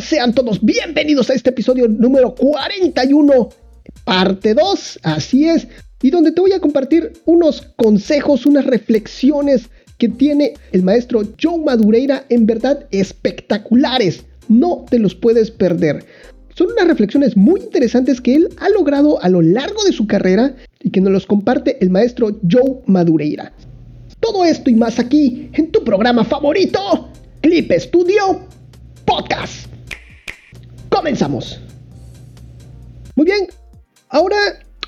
Sean todos bienvenidos a este episodio número 41, parte 2, así es, y donde te voy a compartir unos consejos, unas reflexiones que tiene el maestro Joe Madureira en verdad espectaculares. No te los puedes perder. Son unas reflexiones muy interesantes que él ha logrado a lo largo de su carrera y que nos los comparte el maestro Joe Madureira. Todo esto y más aquí en tu programa favorito, Clip Studio Podcast. Comenzamos. Muy bien, ahora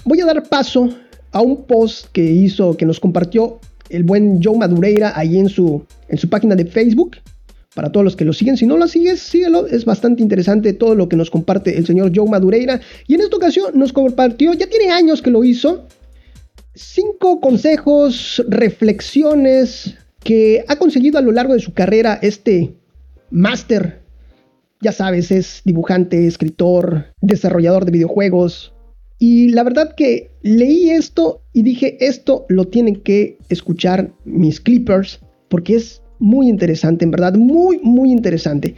voy a dar paso a un post que hizo, que nos compartió el buen Joe Madureira ahí en su, en su página de Facebook. Para todos los que lo siguen, si no lo sigues, síguelo. Es bastante interesante todo lo que nos comparte el señor Joe Madureira. Y en esta ocasión nos compartió, ya tiene años que lo hizo, cinco consejos, reflexiones que ha conseguido a lo largo de su carrera este máster. Ya sabes, es dibujante, escritor, desarrollador de videojuegos, y la verdad que leí esto y dije, esto lo tienen que escuchar mis clippers porque es muy interesante, en verdad, muy, muy interesante.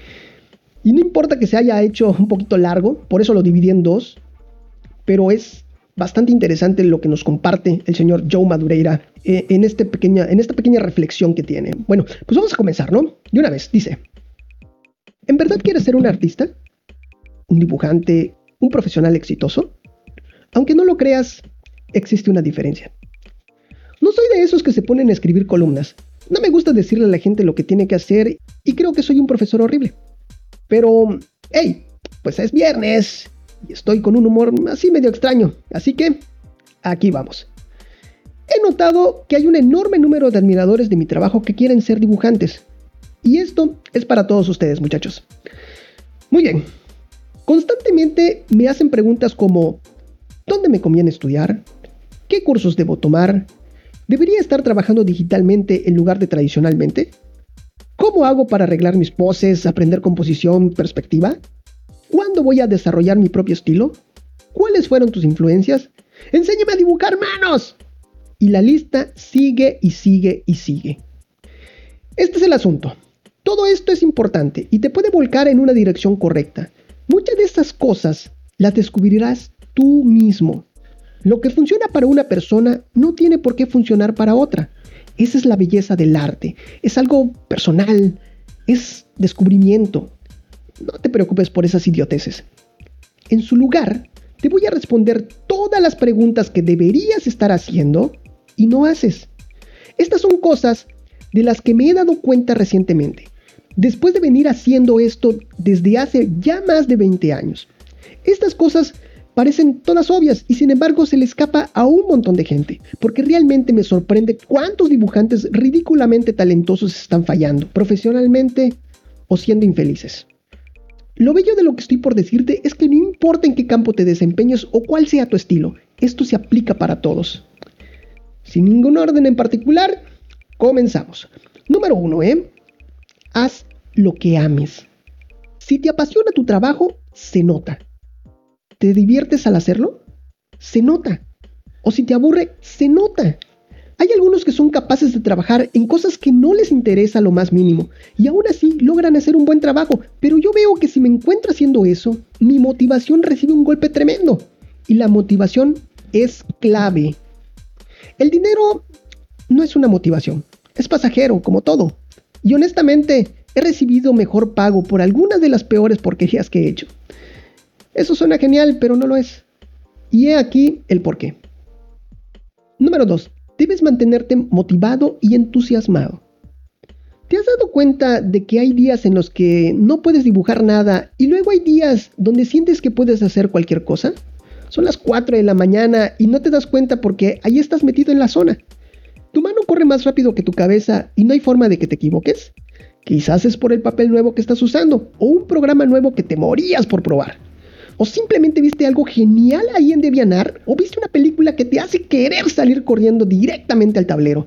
Y no importa que se haya hecho un poquito largo, por eso lo dividí en dos, pero es bastante interesante lo que nos comparte el señor Joe Madureira eh, en, este pequeña, en esta pequeña reflexión que tiene. Bueno, pues vamos a comenzar, ¿no? De una vez, dice, ¿en verdad quieres ser un artista? ¿Un dibujante? ¿Un profesional exitoso? Aunque no lo creas, existe una diferencia. No soy de esos que se ponen a escribir columnas. No me gusta decirle a la gente lo que tiene que hacer y creo que soy un profesor horrible. Pero, hey, pues es viernes y estoy con un humor así medio extraño. Así que, aquí vamos. He notado que hay un enorme número de admiradores de mi trabajo que quieren ser dibujantes. Y esto es para todos ustedes, muchachos. Muy bien. Constantemente me hacen preguntas como, ¿Dónde me conviene estudiar? ¿Qué cursos debo tomar? ¿Debería estar trabajando digitalmente en lugar de tradicionalmente? ¿Cómo hago para arreglar mis poses, aprender composición, perspectiva? ¿Cuándo voy a desarrollar mi propio estilo? ¿Cuáles fueron tus influencias? Enséñame a dibujar manos. Y la lista sigue y sigue y sigue. Este es el asunto. Todo esto es importante y te puede volcar en una dirección correcta. Muchas de estas cosas las descubrirás tú mismo. Lo que funciona para una persona no tiene por qué funcionar para otra. Esa es la belleza del arte. Es algo personal. Es descubrimiento. No te preocupes por esas idioteces. En su lugar, te voy a responder todas las preguntas que deberías estar haciendo y no haces. Estas son cosas de las que me he dado cuenta recientemente, después de venir haciendo esto desde hace ya más de 20 años. Estas cosas parecen todas obvias y sin embargo se le escapa a un montón de gente, porque realmente me sorprende cuántos dibujantes ridículamente talentosos están fallando, profesionalmente o siendo infelices. Lo bello de lo que estoy por decirte es que no importa en qué campo te desempeñes o cuál sea tu estilo, esto se aplica para todos. Sin ningún orden en particular, comenzamos. Número uno, ¿eh? Haz lo que ames. Si te apasiona tu trabajo, se nota. ¿Te diviertes al hacerlo? Se nota. O si te aburre, se nota. Hay algunos que son capaces de trabajar en cosas que no les interesa lo más mínimo y aún así logran hacer un buen trabajo, pero yo veo que si me encuentro haciendo eso, mi motivación recibe un golpe tremendo. Y la motivación es clave. El dinero no es una motivación, es pasajero, como todo. Y honestamente, he recibido mejor pago por algunas de las peores porquerías que he hecho. Eso suena genial, pero no lo es. Y he aquí el por qué. Número 2. Debes mantenerte motivado y entusiasmado. ¿Te has dado cuenta de que hay días en los que no puedes dibujar nada y luego hay días donde sientes que puedes hacer cualquier cosa? Son las 4 de la mañana y no te das cuenta porque ahí estás metido en la zona. Corre más rápido que tu cabeza y no hay forma de que te equivoques. Quizás es por el papel nuevo que estás usando o un programa nuevo que te morías por probar o simplemente viste algo genial ahí en Devianar, o viste una película que te hace querer salir corriendo directamente al tablero.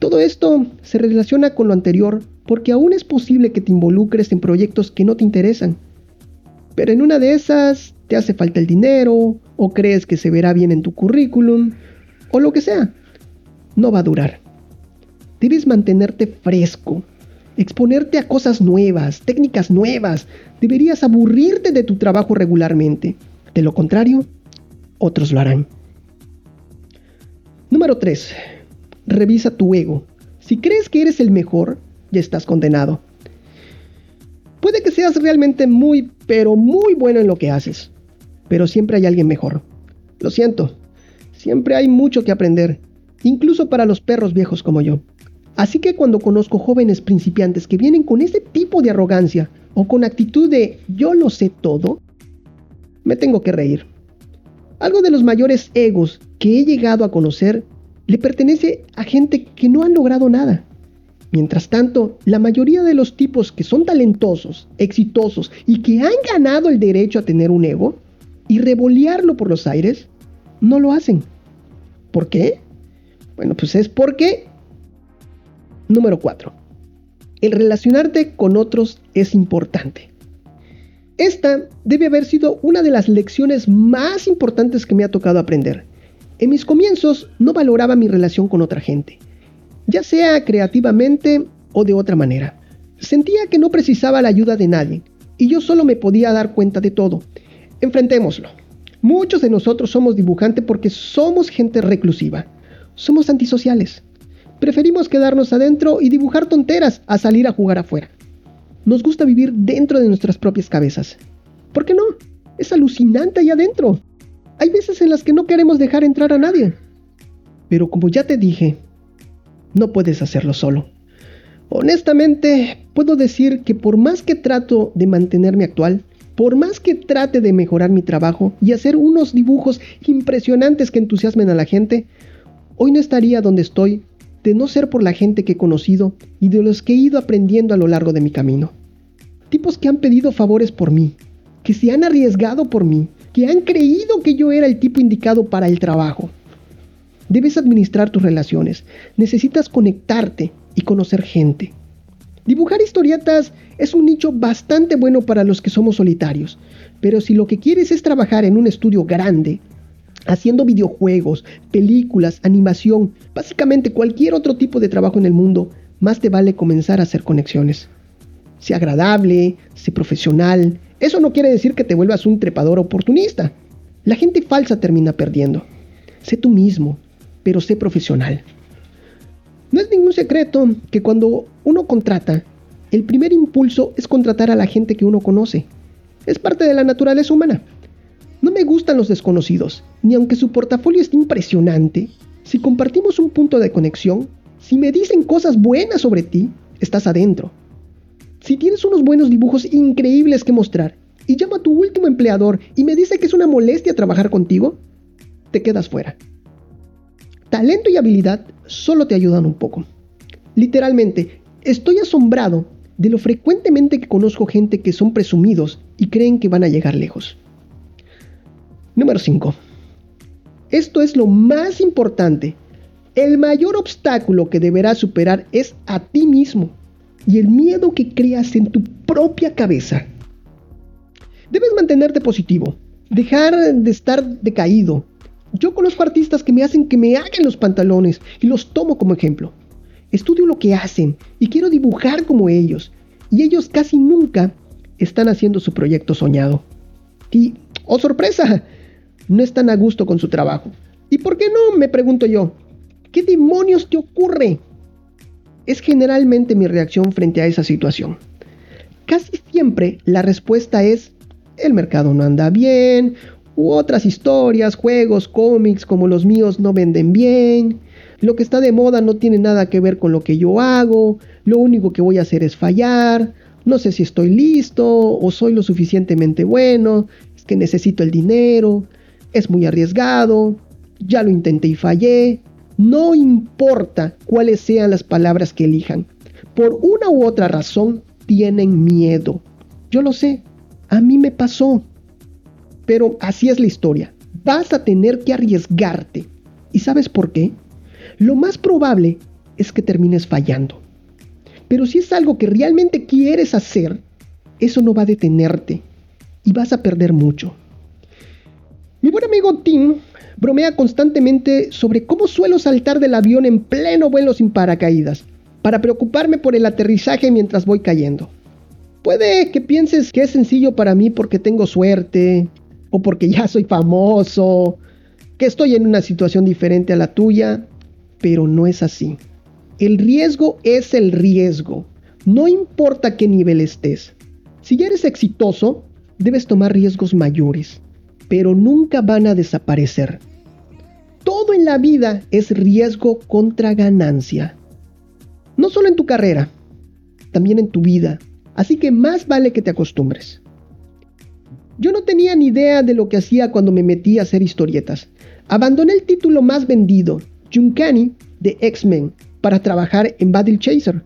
Todo esto se relaciona con lo anterior porque aún es posible que te involucres en proyectos que no te interesan. Pero en una de esas te hace falta el dinero, o crees que se verá bien en tu currículum, o lo que sea. No va a durar. Debes mantenerte fresco. exponerte a cosas nuevas, técnicas nuevas. Deberías aburrirte de tu trabajo regularmente. De lo contrario, otros lo harán. Número 3. Revisa tu ego. Si crees que eres el mejor, ya estás condenado. Puede que seas realmente muy, pero muy bueno en lo que haces, pero siempre hay alguien mejor. Lo siento, siempre hay mucho que aprender, incluso para los perros viejos como yo. Así que cuando conozco jóvenes principiantes que vienen con ese tipo de arrogancia o con actitud de yo lo sé todo, me tengo que reír. Algo de los mayores egos que he llegado a conocer le pertenece a gente que no han logrado nada. Mientras tanto, la mayoría de los tipos que son talentosos, exitosos y que han ganado el derecho a tener un ego y revolearlo por los aires, no lo hacen. ¿Por qué? Bueno, pues es porque... Número 4. El relacionarte con otros es importante. Esta debe haber sido una de las lecciones más importantes que me ha tocado aprender. En mis comienzos no valoraba mi relación con otra gente ya sea creativamente o de otra manera. Sentía que no precisaba la ayuda de nadie y yo solo me podía dar cuenta de todo. Enfrentémoslo. Muchos de nosotros somos dibujantes porque somos gente reclusiva. Somos antisociales. Preferimos quedarnos adentro y dibujar tonteras a salir a jugar afuera. Nos gusta vivir dentro de nuestras propias cabezas. ¿Por qué no? Es alucinante ahí adentro. Hay veces en las que no queremos dejar entrar a nadie. Pero como ya te dije, no puedes hacerlo solo. Honestamente, puedo decir que por más que trato de mantenerme actual, por más que trate de mejorar mi trabajo y hacer unos dibujos impresionantes que entusiasmen a la gente, hoy no estaría donde estoy de no ser por la gente que he conocido y de los que he ido aprendiendo a lo largo de mi camino. Tipos que han pedido favores por mí, que se han arriesgado por mí, que han creído que yo era el tipo indicado para el trabajo. Debes administrar tus relaciones, necesitas conectarte y conocer gente. Dibujar historietas es un nicho bastante bueno para los que somos solitarios, pero si lo que quieres es trabajar en un estudio grande, haciendo videojuegos, películas, animación, básicamente cualquier otro tipo de trabajo en el mundo, más te vale comenzar a hacer conexiones. Sé agradable, sé profesional. Eso no quiere decir que te vuelvas un trepador oportunista. La gente falsa termina perdiendo. Sé tú mismo, pero sé profesional. No es ningún secreto que cuando uno contrata, el primer impulso es contratar a la gente que uno conoce. Es parte de la naturaleza humana. No me gustan los desconocidos, ni aunque su portafolio esté impresionante, si compartimos un punto de conexión, si me dicen cosas buenas sobre ti, estás adentro. Si tienes unos buenos dibujos increíbles que mostrar y llama a tu último empleador y me dice que es una molestia trabajar contigo, te quedas fuera talento y habilidad solo te ayudan un poco. Literalmente, estoy asombrado de lo frecuentemente que conozco gente que son presumidos y creen que van a llegar lejos. Número 5. Esto es lo más importante. El mayor obstáculo que deberás superar es a ti mismo y el miedo que creas en tu propia cabeza. Debes mantenerte positivo, dejar de estar decaído, yo conozco artistas que me hacen que me hagan los pantalones y los tomo como ejemplo. Estudio lo que hacen y quiero dibujar como ellos. Y ellos casi nunca están haciendo su proyecto soñado. Y, oh sorpresa, no están a gusto con su trabajo. ¿Y por qué no? Me pregunto yo. ¿Qué demonios te ocurre? Es generalmente mi reacción frente a esa situación. Casi siempre la respuesta es, el mercado no anda bien, u otras historias, juegos, cómics como los míos no venden bien, lo que está de moda no tiene nada que ver con lo que yo hago, lo único que voy a hacer es fallar, no sé si estoy listo o soy lo suficientemente bueno, es que necesito el dinero, es muy arriesgado, ya lo intenté y fallé, no importa cuáles sean las palabras que elijan, por una u otra razón tienen miedo. Yo lo sé, a mí me pasó. Pero así es la historia. Vas a tener que arriesgarte. ¿Y sabes por qué? Lo más probable es que termines fallando. Pero si es algo que realmente quieres hacer, eso no va a detenerte y vas a perder mucho. Mi buen amigo Tim bromea constantemente sobre cómo suelo saltar del avión en pleno vuelo sin paracaídas. para preocuparme por el aterrizaje mientras voy cayendo. Puede que pienses que es sencillo para mí porque tengo suerte, o porque ya soy famoso, que estoy en una situación diferente a la tuya, pero no es así. El riesgo es el riesgo, no importa qué nivel estés. Si ya eres exitoso, debes tomar riesgos mayores, pero nunca van a desaparecer. Todo en la vida es riesgo contra ganancia. No solo en tu carrera, también en tu vida. Así que más vale que te acostumbres. Yo no tenía ni idea de lo que hacía cuando me metí a hacer historietas. Abandoné el título más vendido, Junkani, de X-Men, para trabajar en Battle Chaser.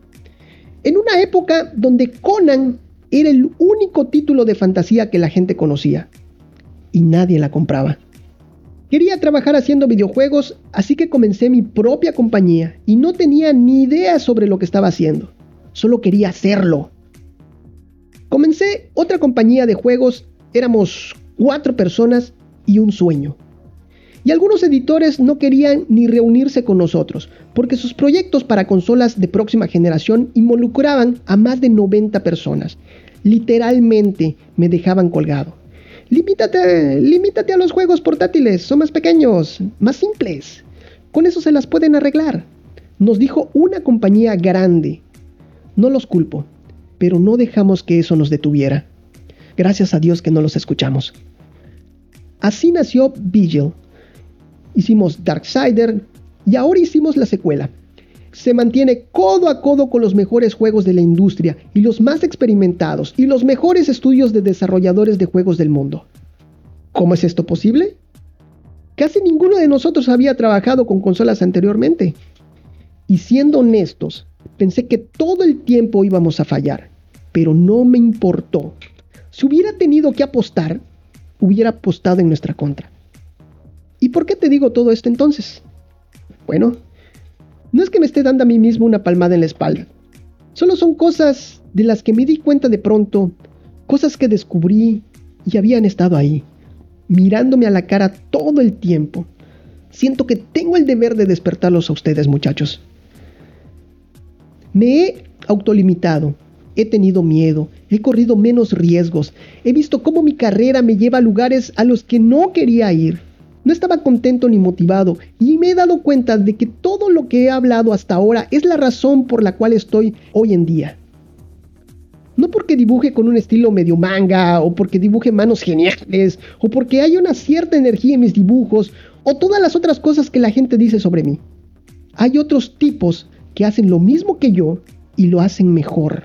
En una época donde Conan era el único título de fantasía que la gente conocía. Y nadie la compraba. Quería trabajar haciendo videojuegos, así que comencé mi propia compañía y no tenía ni idea sobre lo que estaba haciendo. Solo quería hacerlo. Comencé otra compañía de juegos éramos cuatro personas y un sueño. Y algunos editores no querían ni reunirse con nosotros, porque sus proyectos para consolas de próxima generación involucraban a más de 90 personas. Literalmente me dejaban colgado. Limítate, limítate a los juegos portátiles, son más pequeños, más simples. Con eso se las pueden arreglar. Nos dijo una compañía grande. No los culpo, pero no dejamos que eso nos detuviera. Gracias a Dios que no los escuchamos. Así nació Vigil. Hicimos Darksider y ahora hicimos la secuela. Se mantiene codo a codo con los mejores juegos de la industria y los más experimentados y los mejores estudios de desarrolladores de juegos del mundo. ¿Cómo es esto posible? Casi ninguno de nosotros había trabajado con consolas anteriormente. Y siendo honestos, pensé que todo el tiempo íbamos a fallar, pero no me importó. Si hubiera tenido que apostar, hubiera apostado en nuestra contra. ¿Y por qué te digo todo esto entonces? Bueno, no es que me esté dando a mí mismo una palmada en la espalda. Solo son cosas de las que me di cuenta de pronto, cosas que descubrí y habían estado ahí, mirándome a la cara todo el tiempo. Siento que tengo el deber de despertarlos a ustedes, muchachos. Me he autolimitado He tenido miedo, he corrido menos riesgos, he visto cómo mi carrera me lleva a lugares a los que no quería ir. No estaba contento ni motivado y me he dado cuenta de que todo lo que he hablado hasta ahora es la razón por la cual estoy hoy en día. No porque dibuje con un estilo medio manga, o porque dibuje manos geniales, o porque hay una cierta energía en mis dibujos, o todas las otras cosas que la gente dice sobre mí. Hay otros tipos que hacen lo mismo que yo y lo hacen mejor.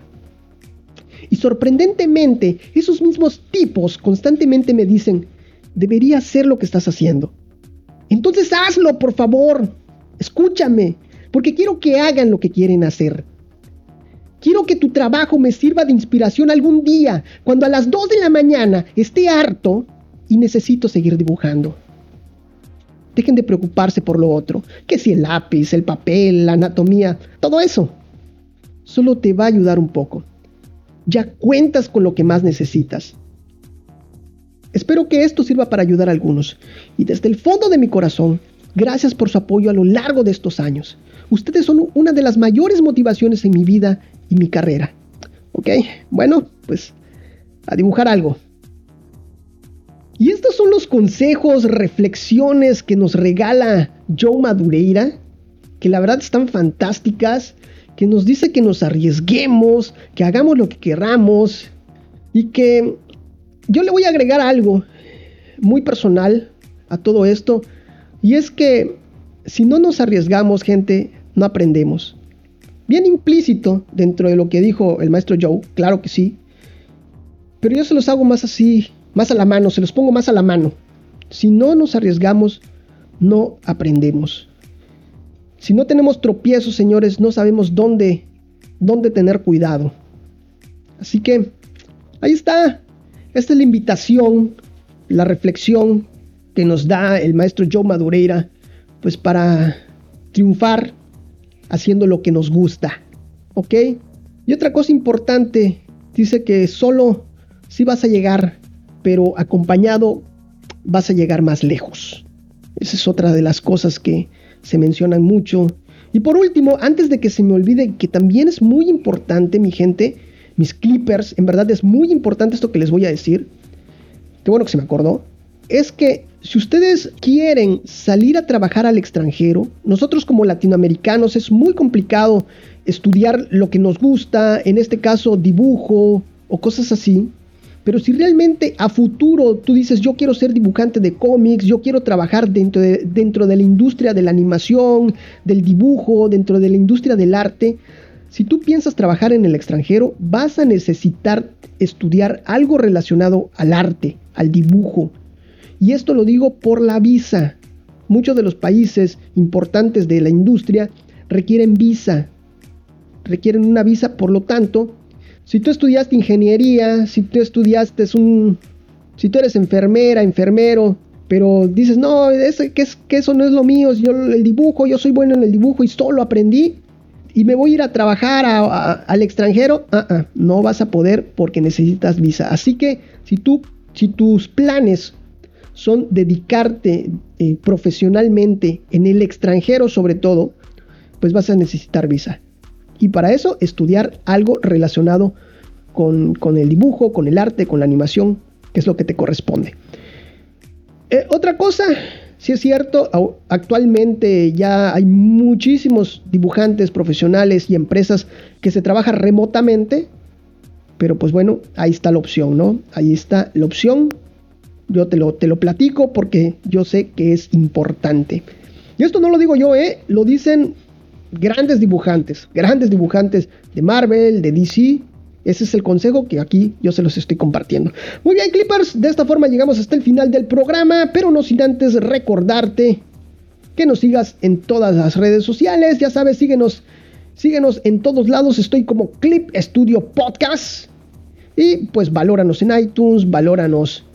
Y sorprendentemente, esos mismos tipos constantemente me dicen, debería hacer lo que estás haciendo. Entonces hazlo, por favor. Escúchame, porque quiero que hagan lo que quieren hacer. Quiero que tu trabajo me sirva de inspiración algún día, cuando a las 2 de la mañana esté harto y necesito seguir dibujando. Dejen de preocuparse por lo otro, que si el lápiz, el papel, la anatomía, todo eso. Solo te va a ayudar un poco ya cuentas con lo que más necesitas. Espero que esto sirva para ayudar a algunos. Y desde el fondo de mi corazón, gracias por su apoyo a lo largo de estos años. Ustedes son una de las mayores motivaciones en mi vida y mi carrera. ¿Ok? Bueno, pues a dibujar algo. Y estos son los consejos, reflexiones que nos regala Joe Madureira, que la verdad están fantásticas que nos dice que nos arriesguemos, que hagamos lo que queramos y que yo le voy a agregar algo muy personal a todo esto y es que si no nos arriesgamos, gente, no aprendemos. Bien implícito dentro de lo que dijo el maestro Joe, claro que sí, pero yo se los hago más así, más a la mano, se los pongo más a la mano. Si no nos arriesgamos, no aprendemos. Si no tenemos tropiezos, señores, no sabemos dónde, dónde tener cuidado. Así que ahí está. Esta es la invitación, la reflexión que nos da el maestro Joe Madureira, pues para triunfar haciendo lo que nos gusta. ¿Ok? Y otra cosa importante, dice que solo si vas a llegar, pero acompañado vas a llegar más lejos. Esa es otra de las cosas que se mencionan mucho Y por último, antes de que se me olvide, que también es muy importante, mi gente, mis clippers, en verdad es muy importante esto que les voy a decir. Qué bueno que se me acordó. Es que si ustedes quieren salir a trabajar al extranjero, nosotros como latinoamericanos es muy complicado estudiar lo que nos gusta, en este caso dibujo o cosas así. Pero si realmente a futuro tú dices, yo quiero ser dibujante de cómics, yo quiero trabajar dentro de, dentro de la industria de la animación, del dibujo, dentro de la industria del arte, si tú piensas trabajar en el extranjero, vas a necesitar estudiar algo relacionado al arte, al dibujo. Y esto lo digo por la visa. Muchos de los países importantes de la industria requieren visa. Requieren una visa, por lo tanto, si tú estudiaste ingeniería, si tú estudiaste un... Si tú eres enfermera, enfermero, pero dices, no, que, es, que eso no es lo mío, yo el dibujo, yo soy bueno en el dibujo y solo aprendí y me voy a ir a trabajar al extranjero, ah, ah, no vas a poder porque necesitas visa. Así que si tú, si tus planes son dedicarte eh, profesionalmente en el extranjero sobre todo, pues vas a necesitar visa. Y para eso estudiar algo relacionado con, el dibujo, con el arte, con la animación, que es lo que te corresponde. Eh, otra cosa, si es cierto, actualmente ya hay muchísimos dibujantes profesionales y empresas que se trabajan remotamente, pero pues bueno, ahí está la opción, ¿no? Ahí está la opción. Yo te lo, te lo platico porque yo sé que es importante. Y esto no lo digo yo, ¿eh? Lo dicen grandes dibujantes, grandes dibujantes de Marvel, de DC. Ese es el consejo que aquí yo se los estoy compartiendo. Muy bien, Clippers, de esta forma llegamos hasta el final del programa, pero no sin antes recordarte que nos sigas en todas las redes sociales. Ya sabes, síguenos, síguenos en todos lados. Estoy como Clip Studio Podcast. Y pues valóranos en iTunes, valóranos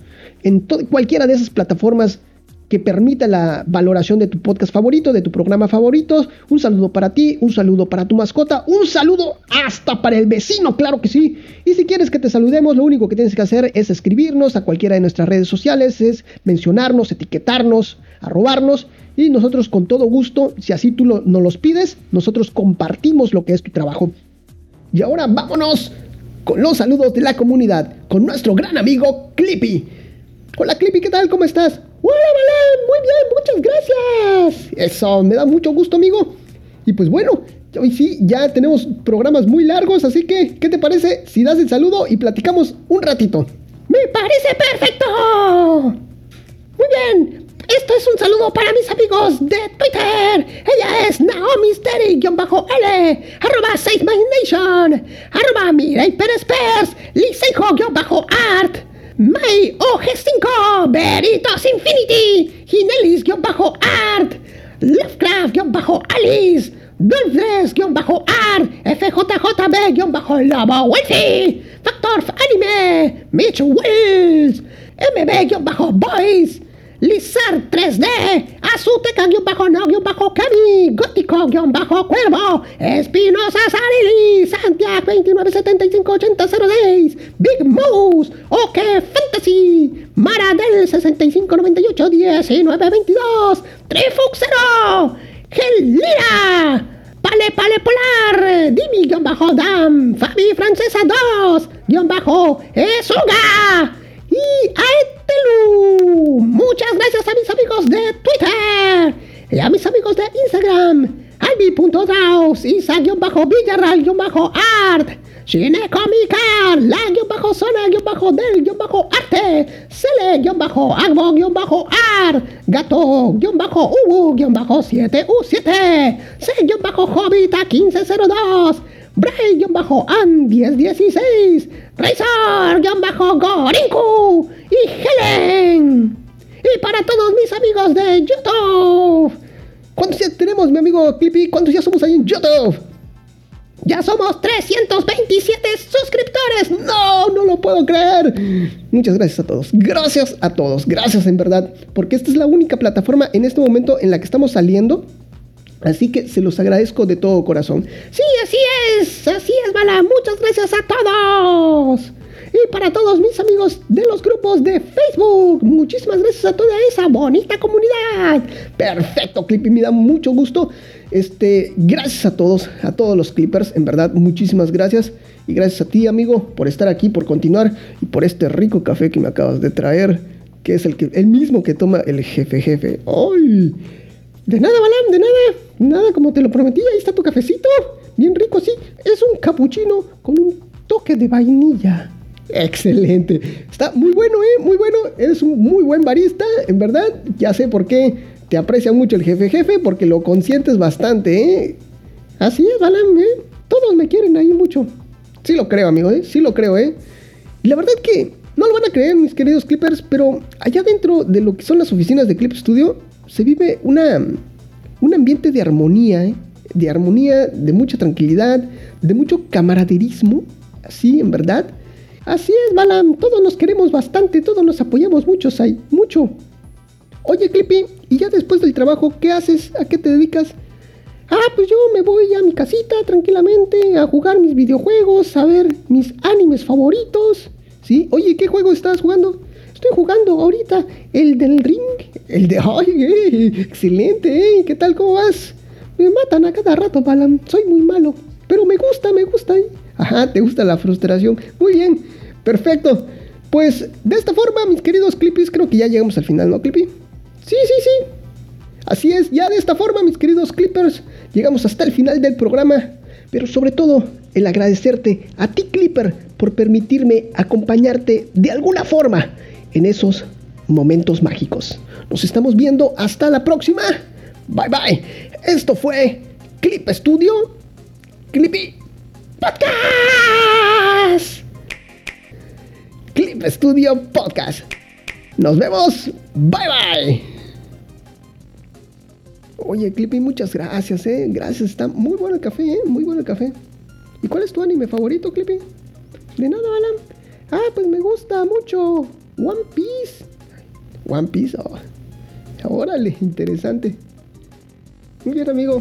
en cualquiera de esas plataformas que permita la valoración de tu podcast favorito, de tu programa favorito. Un saludo para ti, un saludo para tu mascota, un saludo hasta para el vecino, claro que sí. Y si quieres que te saludemos, lo único que tienes que hacer es escribirnos a cualquiera de nuestras redes sociales, es mencionarnos, etiquetarnos, arrobarnos. Y nosotros con todo gusto, si así tú nos los pides, nosotros compartimos lo que es tu trabajo. Y ahora vámonos con los saludos de la comunidad, con nuestro gran amigo Clippy. Hola Clippy, ¿qué tal? ¿Cómo estás? Hola, muy bien, muchas gracias. Eso, me da mucho gusto, amigo. Y pues bueno, hoy sí, ya tenemos programas muy largos, así que, ¿qué te parece si das el saludo y platicamos un ratito? Me parece perfecto. Muy bien, esto es un saludo para mis amigos de Twitter. Ella es Naomi Steri-L, arroba Save My Nation, arroba Mirai Pérez Pers, Liceijo-Art, May OG5, Veritas Infinity, Ginelis-Art, Lovecraft-Alice, Dolphres-Art, Wealthy, Factor Anime, Mitch Wills, MB-Boys, Lizard 3D, Azuteca-No-Cami, Gótico-Cuervo, Espinosa Sarili, Santiago 29758006, Big Mouse, OK Fantasy, Mara del 65981922, Trifuxero, Gelira, Pale Pale Polar, Dimi-Dam, Fabi Francesa 2, guion bajo, Esuga, y Aetelu. Muchas gracias a mis amigos de Twitter y a mis amigos de Instagram. Albi.draus, Isa-Villarral-Art, Shinecomicar, La-Zona-Del-Arte, Cele-Agbo-Art, Gato-Ubu-7U7, C-Hobbita1502, Bray-An1016, Razor-Gorinku y Helen. Y para todos mis amigos de YouTube. ¿Cuántos ya tenemos, mi amigo Clippy? ¿Cuántos ya somos ahí en YouTube? Ya somos 327 suscriptores. No, no lo puedo creer. Muchas gracias a todos. Gracias a todos. Gracias en verdad. Porque esta es la única plataforma en este momento en la que estamos saliendo Así que se los agradezco de todo corazón. Sí, así es, así es, Bala. Muchas gracias a todos. Y para todos mis amigos de los grupos de Facebook, muchísimas gracias a toda esa bonita comunidad. Perfecto, Clippy, me da mucho gusto. Este, gracias a todos, a todos los clippers, en verdad, muchísimas gracias. Y gracias a ti, amigo, por estar aquí, por continuar y por este rico café que me acabas de traer, que es el, que, el mismo que toma el jefe jefe. ¡Ay! De nada, Balam, de nada. Nada, como te lo prometí, ahí está tu cafecito. Bien rico, sí. Es un capuchino con un toque de vainilla. Excelente. Está muy bueno, ¿eh? Muy bueno. Eres un muy buen barista, en verdad. Ya sé por qué te aprecia mucho el jefe jefe, porque lo consientes bastante, ¿eh? Así es, Balam, ¿eh? Todos me quieren ahí mucho. Sí lo creo, amigo, ¿eh? Sí lo creo, ¿eh? Y la verdad que no lo van a creer, mis queridos clippers, pero allá dentro de lo que son las oficinas de Clip Studio se vive una, un ambiente de armonía, ¿eh? de armonía, de mucha tranquilidad, de mucho camaraderismo, así en verdad. Así es, Balam, todos nos queremos bastante, todos nos apoyamos mucho, Sai, mucho. Oye, Clippy, ¿y ya después del trabajo qué haces? ¿A qué te dedicas? Ah, pues yo me voy a mi casita tranquilamente a jugar mis videojuegos, a ver mis animes favoritos. ¿Sí? Oye, ¿qué juego estás jugando? Estoy jugando ahorita el del ring. El de... ¡Ay, eh, excelente! Eh, ¿Qué tal? ¿Cómo vas? Me matan a cada rato, Balam. Soy muy malo. Pero me gusta, me gusta. Eh. Ajá, te gusta la frustración. Muy bien. Perfecto. Pues de esta forma, mis queridos Clippies, creo que ya llegamos al final, ¿no, Clippy? Sí, sí, sí. Así es, ya de esta forma, mis queridos Clippers, llegamos hasta el final del programa. Pero sobre todo, el agradecerte a ti, Clipper, por permitirme acompañarte de alguna forma en esos momentos mágicos. Nos estamos viendo hasta la próxima. Bye bye. Esto fue Clip Studio Clippy Podcast. Clip Studio Podcast. Nos vemos. Bye bye. Oye, Clippy, muchas gracias, eh. Gracias, está muy bueno el café, eh. Muy bueno el café. ¿Y cuál es tu anime favorito, Clippy? De nada, Alan. Ah, pues me gusta mucho One Piece. One Piece, oh. Órale, interesante. Muy bien, amigo.